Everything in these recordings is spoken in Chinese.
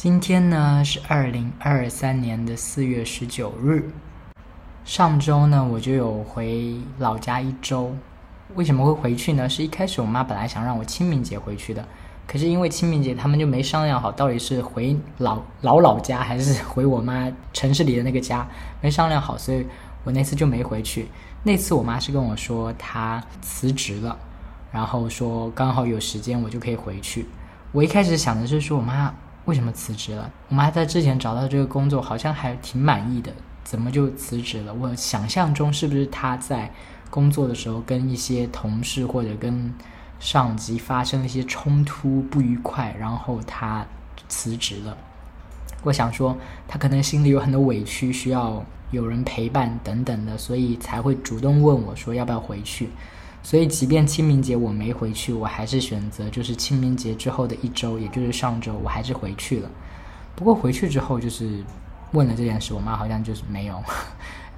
今天呢是二零二三年的四月十九日。上周呢我就有回老家一周。为什么会回去呢？是一开始我妈本来想让我清明节回去的，可是因为清明节他们就没商量好到底是回老老老家还是回我妈城市里的那个家，没商量好，所以我那次就没回去。那次我妈是跟我说她辞职了，然后说刚好有时间我就可以回去。我一开始想的是说我妈。为什么辞职了？我们还在之前找到这个工作，好像还挺满意的，怎么就辞职了？我想象中是不是他在工作的时候跟一些同事或者跟上级发生了一些冲突不愉快，然后他辞职了？我想说他可能心里有很多委屈，需要有人陪伴等等的，所以才会主动问我说要不要回去。所以，即便清明节我没回去，我还是选择就是清明节之后的一周，也就是上周，我还是回去了。不过回去之后，就是问了这件事，我妈好像就是没有，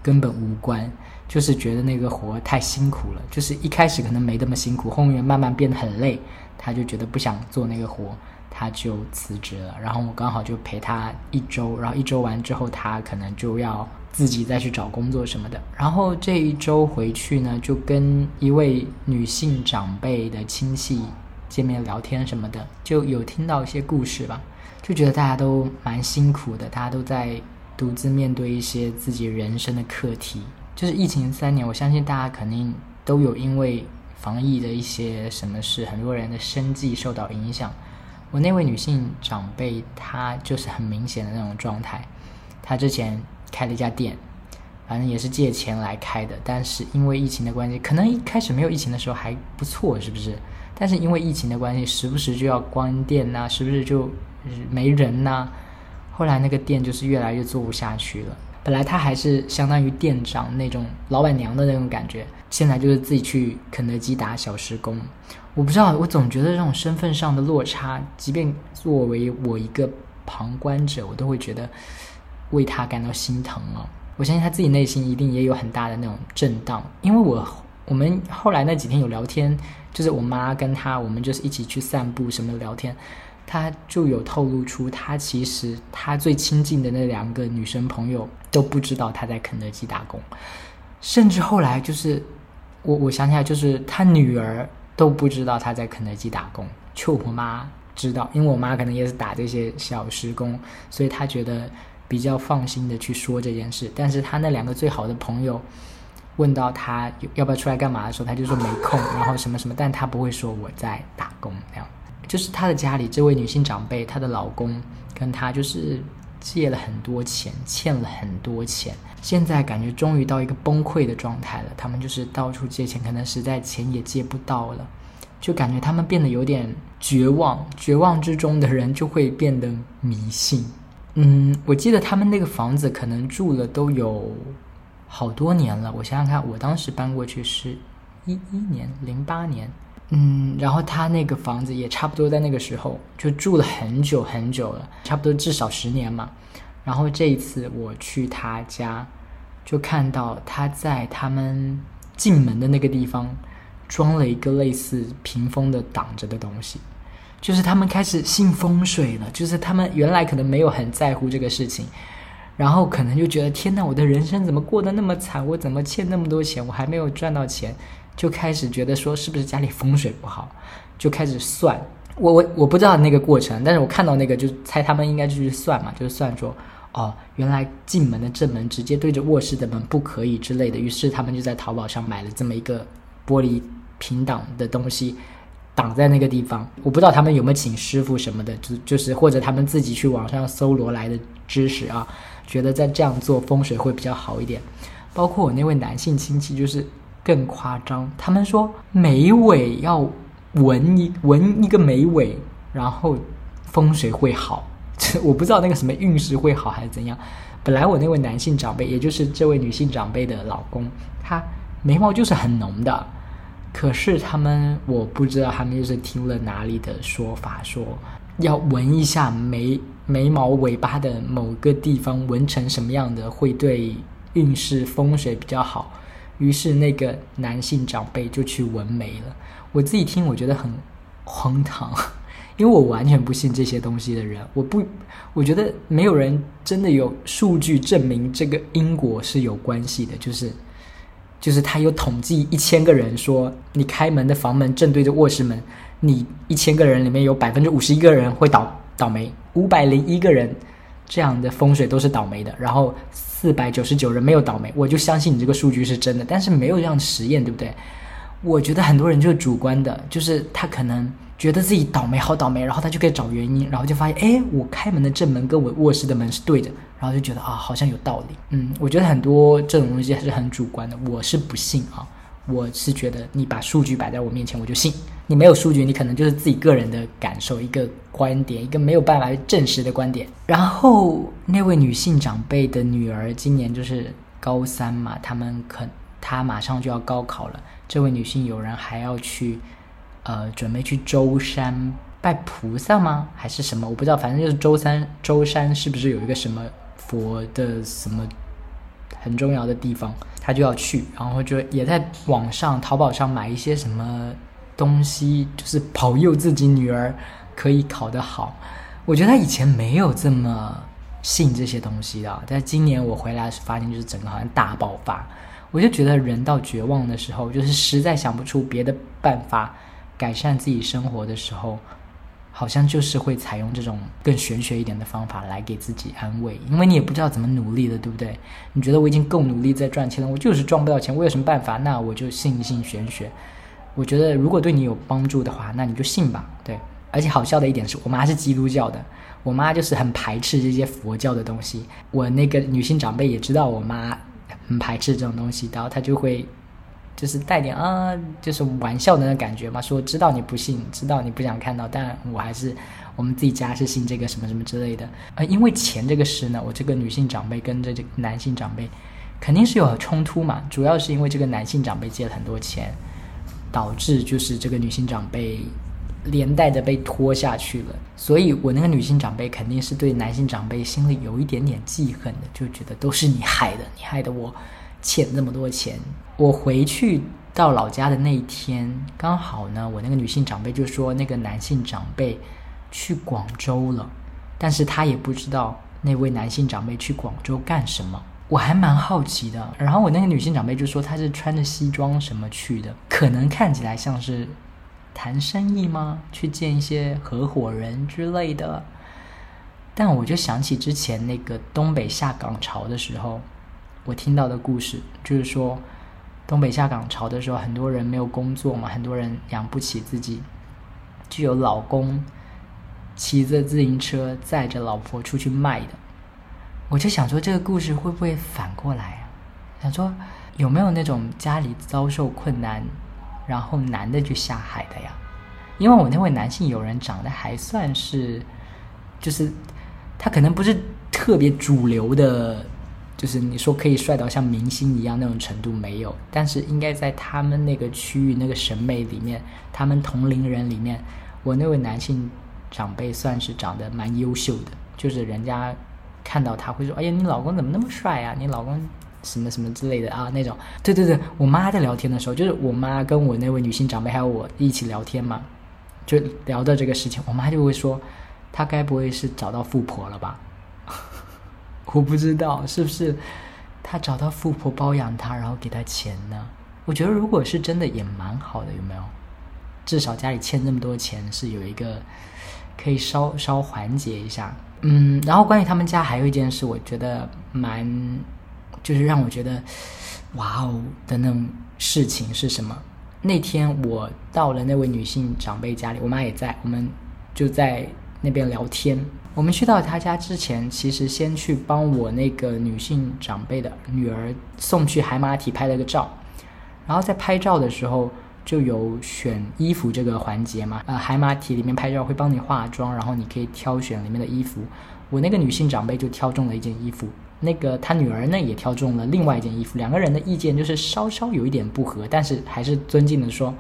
根本无关，就是觉得那个活太辛苦了。就是一开始可能没那么辛苦，后面慢慢变得很累，她就觉得不想做那个活，她就辞职了。然后我刚好就陪她一周，然后一周完之后，她可能就要。自己再去找工作什么的，然后这一周回去呢，就跟一位女性长辈的亲戚见面聊天什么的，就有听到一些故事吧，就觉得大家都蛮辛苦的，大家都在独自面对一些自己人生的课题。就是疫情三年，我相信大家肯定都有因为防疫的一些什么事，很多人的生计受到影响。我那位女性长辈，她就是很明显的那种状态，她之前。开了一家店，反正也是借钱来开的，但是因为疫情的关系，可能一开始没有疫情的时候还不错，是不是？但是因为疫情的关系，时不时就要关店呐，是不是就没人呐？后来那个店就是越来越做不下去了。本来他还是相当于店长那种老板娘的那种感觉，现在就是自己去肯德基打小时工。我不知道，我总觉得这种身份上的落差，即便作为我一个旁观者，我都会觉得。为他感到心疼了。我相信他自己内心一定也有很大的那种震荡，因为我我们后来那几天有聊天，就是我妈跟他，我们就是一起去散步什么聊天，他就有透露出他其实他最亲近的那两个女生朋友都不知道他在肯德基打工，甚至后来就是我我想起来就是他女儿都不知道他在肯德基打工，就我妈知道，因为我妈可能也是打这些小时工，所以他觉得。比较放心的去说这件事，但是他那两个最好的朋友问到他要不要出来干嘛的时候，他就说没空，然后什么什么，但他不会说我在打工那样。就是他的家里这位女性长辈，她的老公跟他就是借了很多钱，欠了很多钱，现在感觉终于到一个崩溃的状态了。他们就是到处借钱，可能实在钱也借不到了，就感觉他们变得有点绝望。绝望之中的人就会变得迷信。嗯，我记得他们那个房子可能住了都有好多年了。我想想看，我当时搬过去是一一年，零八年。嗯，然后他那个房子也差不多在那个时候就住了很久很久了，差不多至少十年嘛。然后这一次我去他家，就看到他在他们进门的那个地方装了一个类似屏风的挡着的东西。就是他们开始信风水了，就是他们原来可能没有很在乎这个事情，然后可能就觉得天哪，我的人生怎么过得那么惨？我怎么欠那么多钱？我还没有赚到钱，就开始觉得说是不是家里风水不好？就开始算。我我我不知道那个过程，但是我看到那个就猜他们应该就是算嘛，就是算说哦，原来进门的正门直接对着卧室的门不可以之类的，于是他们就在淘宝上买了这么一个玻璃平挡的东西。挡在那个地方，我不知道他们有没有请师傅什么的，就就是或者他们自己去网上搜罗来的知识啊，觉得在这样做风水会比较好一点。包括我那位男性亲戚就是更夸张，他们说眉尾要纹一纹一个眉尾，然后风水会好。我不知道那个什么运势会好还是怎样。本来我那位男性长辈，也就是这位女性长辈的老公，他眉毛就是很浓的。可是他们，我不知道他们就是听了哪里的说法，说要闻一下眉眉毛尾巴的某个地方纹成什么样的会对运势风水比较好。于是那个男性长辈就去纹眉了。我自己听，我觉得很荒唐，因为我完全不信这些东西的人，我不，我觉得没有人真的有数据证明这个因果是有关系的，就是，就是他有统计一千个人说，你开门的房门正对着卧室门，你一千个人里面有百分之五十一个人会倒倒霉，五百零一个人这样的风水都是倒霉的，然后四百九十九人没有倒霉，我就相信你这个数据是真的，但是没有这样的实验，对不对？我觉得很多人就是主观的，就是他可能。觉得自己倒霉，好倒霉，然后他就可以找原因，然后就发现，哎，我开门的正门跟我卧室的门是对的，然后就觉得啊，好像有道理。嗯，我觉得很多这种东西还是很主观的，我是不信啊，我是觉得你把数据摆在我面前，我就信。你没有数据，你可能就是自己个人的感受，一个观点，一个没有办法证实的观点。然后那位女性长辈的女儿今年就是高三嘛，他们可她马上就要高考了，这位女性友人还要去。呃，准备去舟山拜菩萨吗？还是什么？我不知道，反正就是舟山。舟山是不是有一个什么佛的什么很重要的地方？他就要去，然后就也在网上淘宝上买一些什么东西，就是保佑自己女儿可以考得好。我觉得他以前没有这么信这些东西的，但今年我回来是发现，就是整个好像大爆发。我就觉得人到绝望的时候，就是实在想不出别的办法。改善自己生活的时候，好像就是会采用这种更玄学一点的方法来给自己安慰，因为你也不知道怎么努力的，对不对？你觉得我已经够努力在赚钱了，我就是赚不到钱，我有什么办法？那我就信一信玄学。我觉得如果对你有帮助的话，那你就信吧。对，而且好笑的一点是我妈是基督教的，我妈就是很排斥这些佛教的东西。我那个女性长辈也知道我妈很排斥这种东西，然后她就会。就是带点啊，就是玩笑的那感觉嘛。说知道你不信，知道你不想看到，但我还是我们自己家是信这个什么什么之类的。呃，因为钱这个事呢，我这个女性长辈跟着这个男性长辈肯定是有冲突嘛。主要是因为这个男性长辈借了很多钱，导致就是这个女性长辈连带着被拖下去了。所以我那个女性长辈肯定是对男性长辈心里有一点点记恨的，就觉得都是你害的，你害的我。欠这么多钱，我回去到老家的那一天，刚好呢，我那个女性长辈就说那个男性长辈去广州了，但是他也不知道那位男性长辈去广州干什么，我还蛮好奇的。然后我那个女性长辈就说他是穿着西装什么去的，可能看起来像是谈生意吗？去见一些合伙人之类的。但我就想起之前那个东北下岗潮的时候。我听到的故事就是说，东北下岗潮的时候，很多人没有工作嘛，很多人养不起自己，就有老公骑着自行车载着老婆出去卖的。我就想说，这个故事会不会反过来啊？想说有没有那种家里遭受困难，然后男的去下海的呀？因为我那位男性友人长得还算是，就是他可能不是特别主流的。就是你说可以帅到像明星一样那种程度没有，但是应该在他们那个区域那个审美里面，他们同龄人里面，我那位男性长辈算是长得蛮优秀的，就是人家看到他会说：“哎呀，你老公怎么那么帅啊？你老公什么什么之类的啊？”那种。对对对，我妈在聊天的时候，就是我妈跟我那位女性长辈还有我一起聊天嘛，就聊到这个事情，我妈就会说：“他该不会是找到富婆了吧？”我不知道是不是他找到富婆包养他，然后给他钱呢？我觉得如果是真的也蛮好的，有没有？至少家里欠这么多钱，是有一个可以稍稍缓解一下。嗯，然后关于他们家还有一件事，我觉得蛮就是让我觉得哇哦的那种事情是什么？那天我到了那位女性长辈家里，我妈也在，我们就在那边聊天。我们去到他家之前，其实先去帮我那个女性长辈的女儿送去海马体拍了个照，然后在拍照的时候就有选衣服这个环节嘛。呃，海马体里面拍照会帮你化妆，然后你可以挑选里面的衣服。我那个女性长辈就挑中了一件衣服，那个她女儿呢也挑中了另外一件衣服。两个人的意见就是稍稍有一点不合，但是还是尊敬的说，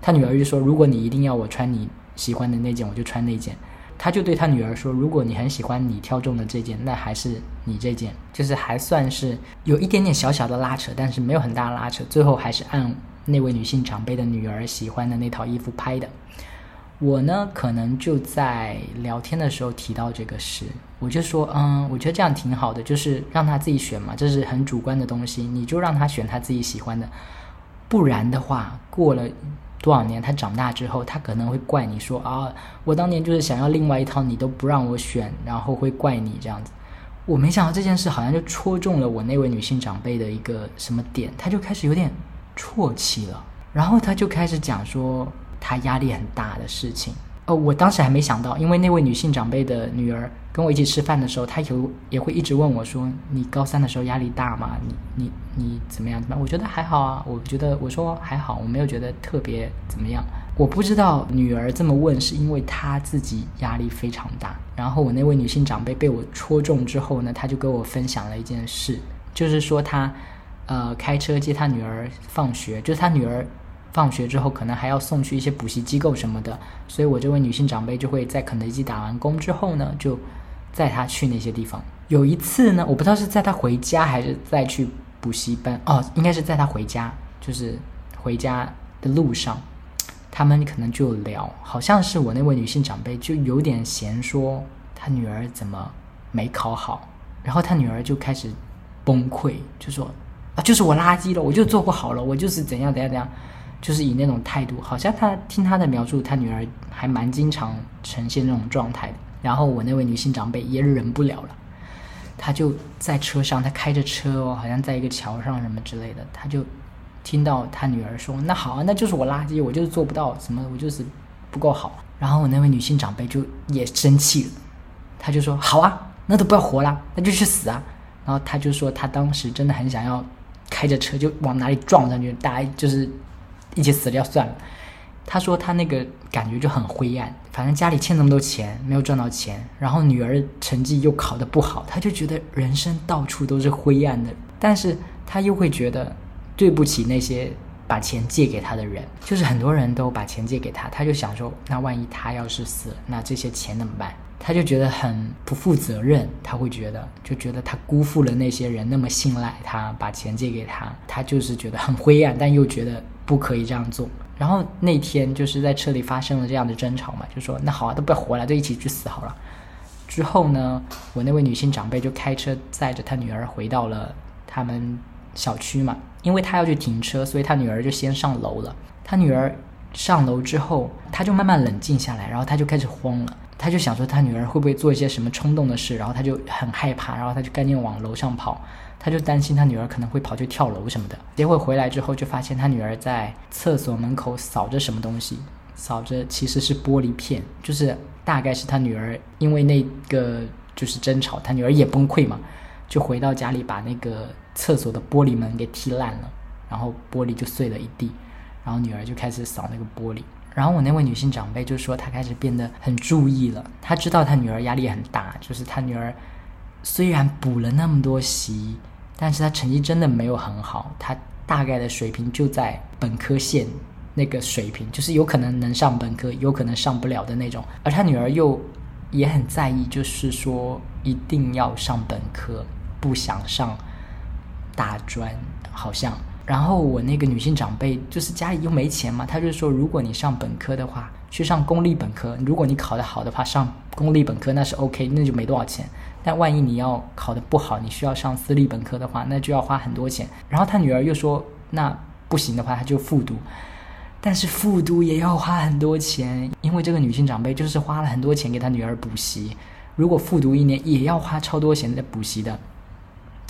她女儿就说：“如果你一定要我穿你喜欢的那件，我就穿那件。”他就对他女儿说：“如果你很喜欢你挑中的这件，那还是你这件，就是还算是有一点点小小的拉扯，但是没有很大的拉扯。最后还是按那位女性长辈的女儿喜欢的那套衣服拍的。我呢，可能就在聊天的时候提到这个事，我就说，嗯，我觉得这样挺好的，就是让他自己选嘛，这是很主观的东西，你就让他选他自己喜欢的，不然的话，过了多少年，他长大之后，他可能会怪你说啊，我当年就是想要另外一套，你都不让我选，然后会怪你这样子。我没想到这件事好像就戳中了我那位女性长辈的一个什么点，他就开始有点啜泣了，然后他就开始讲说。他压力很大的事情，哦，我当时还没想到，因为那位女性长辈的女儿跟我一起吃饭的时候，她有也会一直问我说：“你高三的时候压力大吗？你你你怎么样？怎么样？”我觉得还好啊，我觉得我说还好，我没有觉得特别怎么样。我不知道女儿这么问是因为她自己压力非常大。然后我那位女性长辈被我戳中之后呢，她就跟我分享了一件事，就是说她呃开车接她女儿放学，就是她女儿。放学之后可能还要送去一些补习机构什么的，所以我这位女性长辈就会在肯德基打完工之后呢，就载她去那些地方。有一次呢，我不知道是载她回家还是再去补习班哦，应该是在她回家，就是回家的路上，他们可能就聊，好像是我那位女性长辈就有点嫌说她女儿怎么没考好，然后她女儿就开始崩溃，就说啊，就是我垃圾了，我就做不好了，我就是怎样怎样怎样。就是以那种态度，好像他听他的描述，他女儿还蛮经常呈现这种状态的。然后我那位女性长辈也忍不了了，她就在车上，她开着车哦，好像在一个桥上什么之类的，她就听到她女儿说：“那好啊，那就是我垃圾，我就是做不到什么，我就是不够好。”然后我那位女性长辈就也生气了，她就说：“好啊，那都不要活了，那就去死啊！”然后她就说，她当时真的很想要开着车就往哪里撞上去，大家就是。一起死掉算了。他说他那个感觉就很灰暗，反正家里欠那么多钱，没有赚到钱，然后女儿成绩又考得不好，他就觉得人生到处都是灰暗的。但是他又会觉得对不起那些把钱借给他的人，就是很多人都把钱借给他，他就想说，那万一他要是死了，那这些钱怎么办？他就觉得很不负责任，他会觉得就觉得他辜负了那些人那么信赖他，把钱借给他，他就是觉得很灰暗，但又觉得。不可以这样做。然后那天就是在车里发生了这样的争吵嘛，就说那好啊，都不要活了，就一起去死好了。之后呢，我那位女性长辈就开车载着她女儿回到了他们小区嘛，因为她要去停车，所以她女儿就先上楼了。她女儿上楼之后，她就慢慢冷静下来，然后她就开始慌了，他就想说他女儿会不会做一些什么冲动的事，然后他就很害怕，然后他就赶紧往楼上跑。他就担心他女儿可能会跑去跳楼什么的，结果回来之后就发现他女儿在厕所门口扫着什么东西，扫着其实是玻璃片，就是大概是他女儿因为那个就是争吵，他女儿也崩溃嘛，就回到家里把那个厕所的玻璃门给踢烂了，然后玻璃就碎了一地，然后女儿就开始扫那个玻璃，然后我那位女性长辈就说她开始变得很注意了，她知道她女儿压力很大，就是她女儿虽然补了那么多习。但是她成绩真的没有很好，她大概的水平就在本科线那个水平，就是有可能能上本科，有可能上不了的那种。而他女儿又也很在意，就是说一定要上本科，不想上大专，好像。然后我那个女性长辈就是家里又没钱嘛，她就说如果你上本科的话，去上公立本科，如果你考得好的话，上公立本科那是 OK，那就没多少钱。但万一你要考得不好，你需要上私立本科的话，那就要花很多钱。然后他女儿又说，那不行的话，他就复读。但是复读也要花很多钱，因为这个女性长辈就是花了很多钱给她女儿补习。如果复读一年，也要花超多钱的补习的。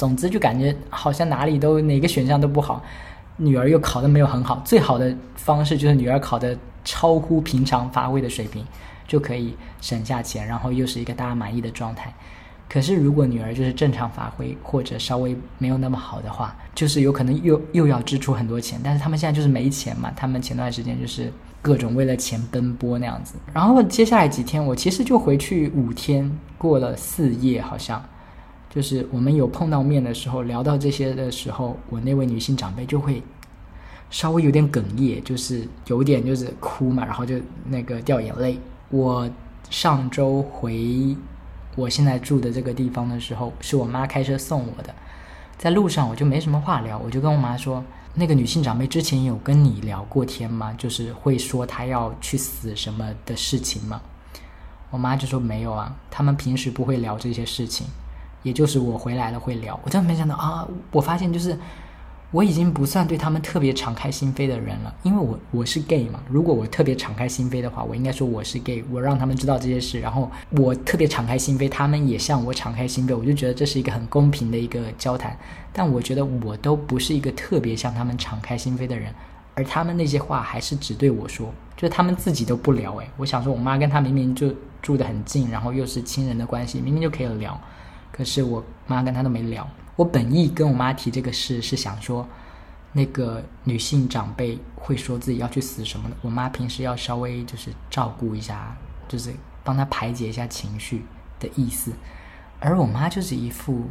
总之就感觉好像哪里都哪个选项都不好，女儿又考得没有很好。最好的方式就是女儿考的超乎平常发挥的水平，就可以省下钱，然后又是一个大家满意的状态。可是，如果女儿就是正常发挥，或者稍微没有那么好的话，就是有可能又又要支出很多钱。但是他们现在就是没钱嘛，他们前段时间就是各种为了钱奔波那样子。然后接下来几天，我其实就回去五天，过了四夜，好像就是我们有碰到面的时候，聊到这些的时候，我那位女性长辈就会稍微有点哽咽，就是有点就是哭嘛，然后就那个掉眼泪。我上周回。我现在住的这个地方的时候，是我妈开车送我的。在路上我就没什么话聊，我就跟我妈说：“那个女性长辈之前有跟你聊过天吗？就是会说她要去死什么的事情吗？我妈就说没有啊，他们平时不会聊这些事情，也就是我回来了会聊。我真的没想到啊，我发现就是我已经不算对他们特别敞开心扉的人了，因为我我是 gay 嘛。如果我特别敞开心扉的话，我应该说我是 gay，我让他们知道这些事，然后我特别敞开心扉，他们也向我敞开心扉，我就觉得这是一个很公平的一个交谈。但我觉得我都不是一个特别向他们敞开心扉的人。而他们那些话还是只对我说，就是他们自己都不聊。诶，我想说，我妈跟他明明就住得很近，然后又是亲人的关系，明明就可以聊，可是我妈跟他都没聊。我本意跟我妈提这个事是想说，那个女性长辈会说自己要去死什么的，我妈平时要稍微就是照顾一下，就是帮她排解一下情绪的意思。而我妈就是一副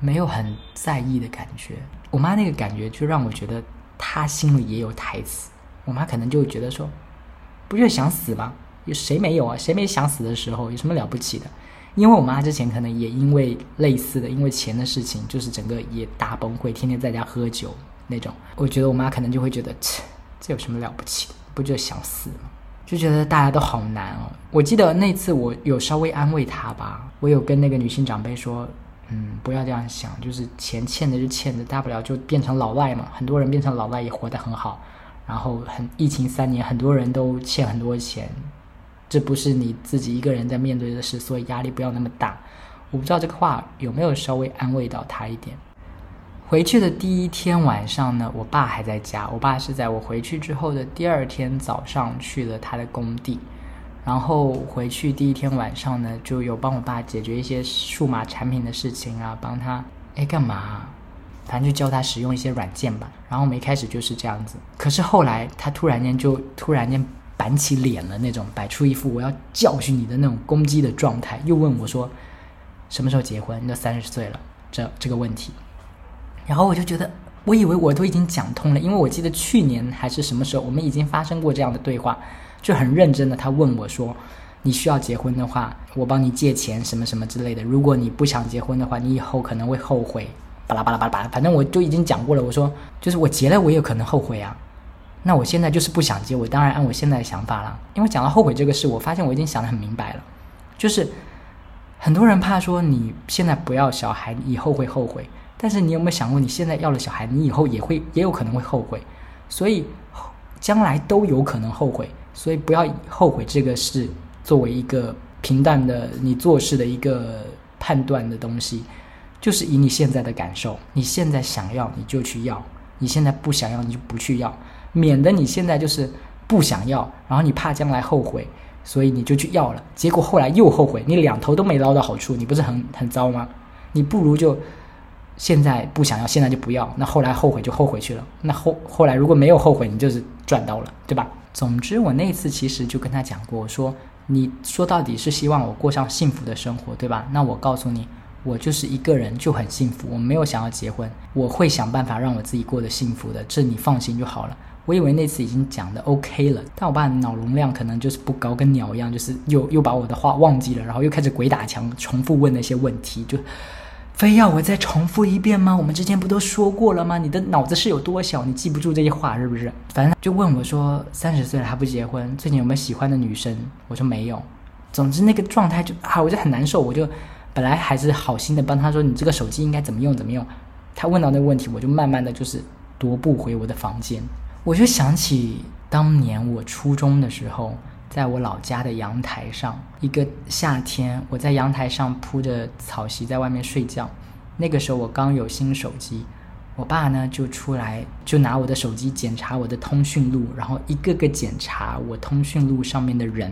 没有很在意的感觉，我妈那个感觉就让我觉得。她心里也有台词，我妈可能就觉得说，不就想死吗？有谁没有啊？谁没想死的时候？有什么了不起的？因为我妈之前可能也因为类似的，因为钱的事情，就是整个也大崩溃，天天在家喝酒那种。我觉得我妈可能就会觉得，切，这有什么了不起的？不就想死吗？就觉得大家都好难哦。我记得那次我有稍微安慰她吧，我有跟那个女性长辈说。嗯，不要这样想，就是钱欠的就欠的，大不了就变成老赖嘛。很多人变成老赖也活得很好，然后很疫情三年，很多人都欠很多钱，这不是你自己一个人在面对的事，所以压力不要那么大。我不知道这个话有没有稍微安慰到他一点。回去的第一天晚上呢，我爸还在家，我爸是在我回去之后的第二天早上去了他的工地。然后回去第一天晚上呢，就有帮我爸解决一些数码产品的事情啊，帮他哎干嘛？反正就教他使用一些软件吧。然后我们一开始就是这样子，可是后来他突然间就突然间板起脸了，那种摆出一副我要教训你的那种攻击的状态，又问我说什么时候结婚？你都三十岁了，这这个问题。然后我就觉得，我以为我都已经讲通了，因为我记得去年还是什么时候，我们已经发生过这样的对话。就很认真的，他问我说：“你需要结婚的话，我帮你借钱什么什么之类的。如果你不想结婚的话，你以后可能会后悔。”巴拉巴拉巴拉巴拉，反正我就已经讲过了。我说，就是我结了，我也可能后悔啊。那我现在就是不想结，我当然按我现在的想法了。因为讲到后悔这个事，我发现我已经想得很明白了。就是很多人怕说你现在不要小孩，以后会后悔。但是你有没有想过，你现在要了小孩，你以后也会也有可能会后悔，所以将来都有可能后悔。所以不要后悔这个事作为一个平淡的你做事的一个判断的东西，就是以你现在的感受，你现在想要你就去要，你现在不想要你就不去要，免得你现在就是不想要，然后你怕将来后悔，所以你就去要了，结果后来又后悔，你两头都没捞到好处，你不是很很糟吗？你不如就现在不想要，现在就不要，那后来后悔就后悔去了，那后后来如果没有后悔，你就是赚到了，对吧？总之，我那次其实就跟他讲过，我说：“你说到底是希望我过上幸福的生活，对吧？那我告诉你，我就是一个人就很幸福，我没有想要结婚，我会想办法让我自己过得幸福的，这你放心就好了。”我以为那次已经讲的 OK 了，但我爸脑容量可能就是不高，跟鸟一样，就是又又把我的话忘记了，然后又开始鬼打墙，重复问那些问题，就。非要我再重复一遍吗？我们之前不都说过了吗？你的脑子是有多小？你记不住这些话是不是？反正就问我说，三十岁了还不结婚，最近有没有喜欢的女生？我说没有。总之那个状态就啊，我就很难受。我就本来还是好心的帮他说，你这个手机应该怎么用怎么用。他问到那个问题，我就慢慢的就是踱步回我的房间。我就想起当年我初中的时候。在我老家的阳台上，一个夏天，我在阳台上铺着草席，在外面睡觉。那个时候我刚有新手机，我爸呢就出来，就拿我的手机检查我的通讯录，然后一个个检查我通讯录上面的人，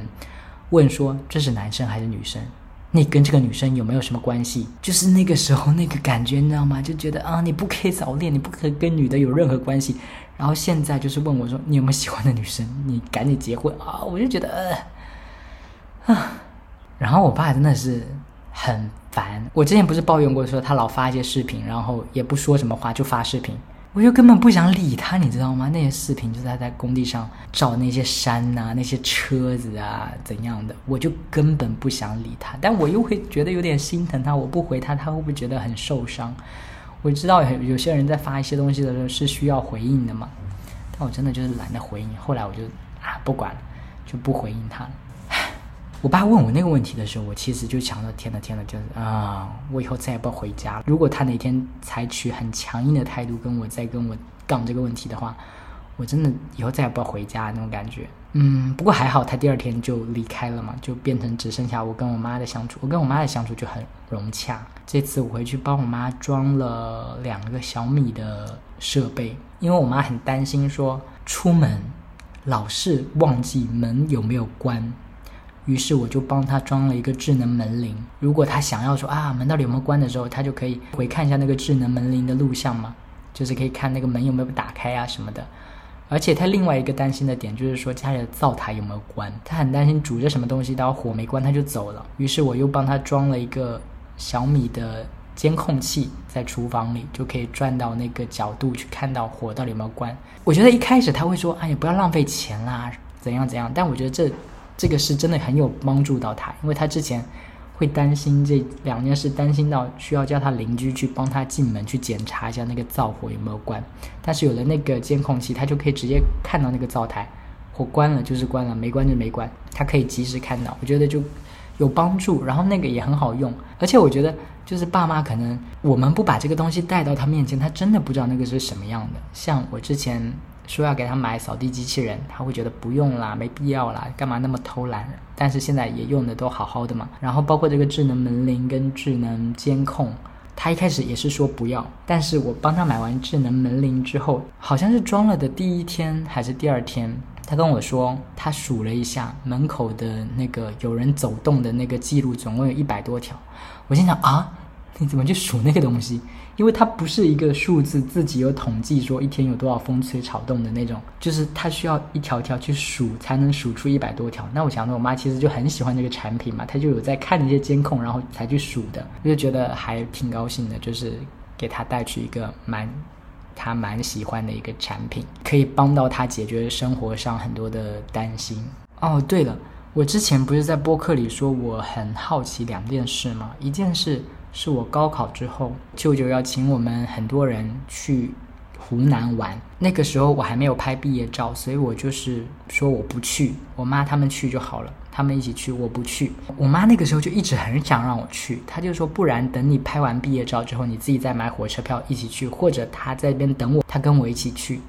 问说这是男生还是女生？你跟这个女生有没有什么关系？就是那个时候那个感觉，你知道吗？就觉得啊，你不可以早恋，你不可以跟女的有任何关系。然后现在就是问我说，你有没有喜欢的女生？你赶紧结婚 啊！我就觉得呃啊。然后我爸真的是很烦。我之前不是抱怨过说他老发一些视频，然后也不说什么话就发视频。我就根本不想理他，你知道吗？那些视频就是他在工地上照那些山呐、那些车子啊怎样的，我就根本不想理他。但我又会觉得有点心疼他，我不回他，他会不会觉得很受伤？我知道有有些人在发一些东西的时候是需要回应的嘛，但我真的就是懒得回应。后来我就啊不管了，就不回应他了。我爸问我那个问题的时候，我其实就想着天呐天呐，就是啊，我以后再也不回家了。如果他哪天采取很强硬的态度跟我再跟我杠这个问题的话，我真的以后再也不要回家那种感觉。嗯，不过还好，他第二天就离开了嘛，就变成只剩下我跟我妈的相处。我跟我妈的相处就很融洽。这次我回去帮我妈装了两个小米的设备，因为我妈很担心说出门老是忘记门有没有关。于是我就帮她装了一个智能门铃。如果她想要说啊门到底有没有关的时候，她就可以回看一下那个智能门铃的录像嘛，就是可以看那个门有没有打开啊什么的。而且他另外一个担心的点就是说家里的灶台有没有关，他很担心煮着什么东西，到火没关他就走了。于是我又帮他装了一个小米的监控器在厨房里，就可以转到那个角度去看到火到底有没有关。我觉得一开始他会说哎呀不要浪费钱啦，怎样怎样，但我觉得这。这个是真的很有帮助到他，因为他之前会担心这两件事，担心到需要叫他邻居去帮他进门去检查一下那个灶火有没有关。但是有了那个监控器，他就可以直接看到那个灶台火关了就是关了，没关就没关，他可以及时看到。我觉得就有帮助，然后那个也很好用。而且我觉得就是爸妈可能我们不把这个东西带到他面前，他真的不知道那个是什么样的。像我之前。说要给他买扫地机器人，他会觉得不用啦，没必要啦，干嘛那么偷懒？但是现在也用的都好好的嘛。然后包括这个智能门铃跟智能监控，他一开始也是说不要，但是我帮他买完智能门铃之后，好像是装了的第一天还是第二天，他跟我说他数了一下门口的那个有人走动的那个记录，总共有一百多条。我心想啊。你怎么去数那个东西？因为它不是一个数字，自己有统计说一天有多少风吹草动的那种，就是它需要一条条去数才能数出一百多条。那我想着，我妈其实就很喜欢这个产品嘛，她就有在看那些监控，然后才去数的，就觉得还挺高兴的，就是给她带去一个蛮她蛮喜欢的一个产品，可以帮到她解决生活上很多的担心。哦，对了，我之前不是在播客里说我很好奇两件事吗？一件事。是我高考之后，舅舅要请我们很多人去湖南玩。那个时候我还没有拍毕业照，所以我就是说我不去，我妈他们去就好了，他们一起去，我不去。我妈那个时候就一直很想让我去，她就说不然等你拍完毕业照之后，你自己再买火车票一起去，或者她在那边等我，她跟我一起去。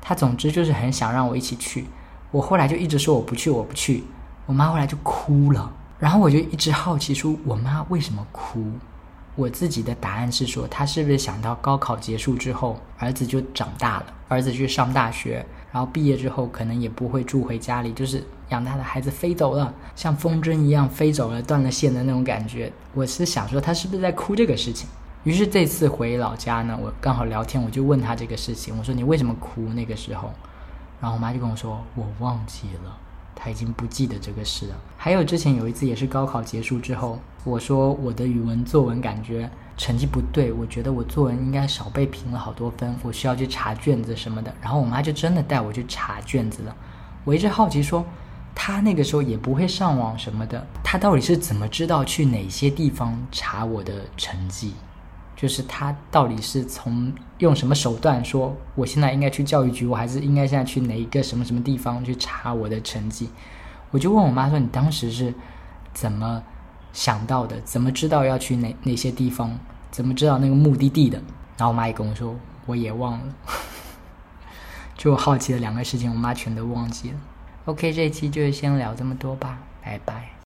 她总之就是很想让我一起去。我后来就一直说我不去，我不去。我妈后来就哭了，然后我就一直好奇说我妈为什么哭。我自己的答案是说，她是不是想到高考结束之后，儿子就长大了，儿子去上大学，然后毕业之后可能也不会住回家里，就是养大的孩子飞走了，像风筝一样飞走了，断了线的那种感觉。我是想说，她是不是在哭这个事情？于是这次回老家呢，我刚好聊天，我就问他这个事情，我说你为什么哭那个时候？然后我妈就跟我说，我忘记了。他已经不记得这个事了。还有之前有一次也是高考结束之后，我说我的语文作文感觉成绩不对，我觉得我作文应该少被评了好多分，我需要去查卷子什么的。然后我妈就真的带我去查卷子了。我一直好奇说，他那个时候也不会上网什么的，他到底是怎么知道去哪些地方查我的成绩？就是他到底是从用什么手段说，我现在应该去教育局，我还是应该现在去哪一个什么什么地方去查我的成绩？我就问我妈说：“你当时是怎么想到的？怎么知道要去哪哪些地方？怎么知道那个目的地的？”然后我妈也跟我说：“我也忘了。”就好奇的两个事情，我妈全都忘记了。OK，这一期就先聊这么多吧，拜拜。